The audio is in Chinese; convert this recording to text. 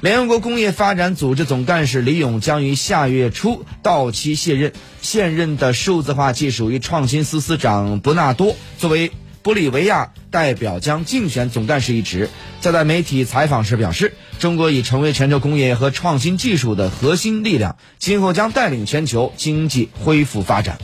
联合国工业发展组织总干事李勇将于下月初到期卸任，现任的数字化技术与创新司司长伯纳多作为玻利维亚代表将竞选总干事一职。在在媒体采访时表示，中国已成为全球工业和创新技术的核心力量，今后将带领全球经济恢复发展。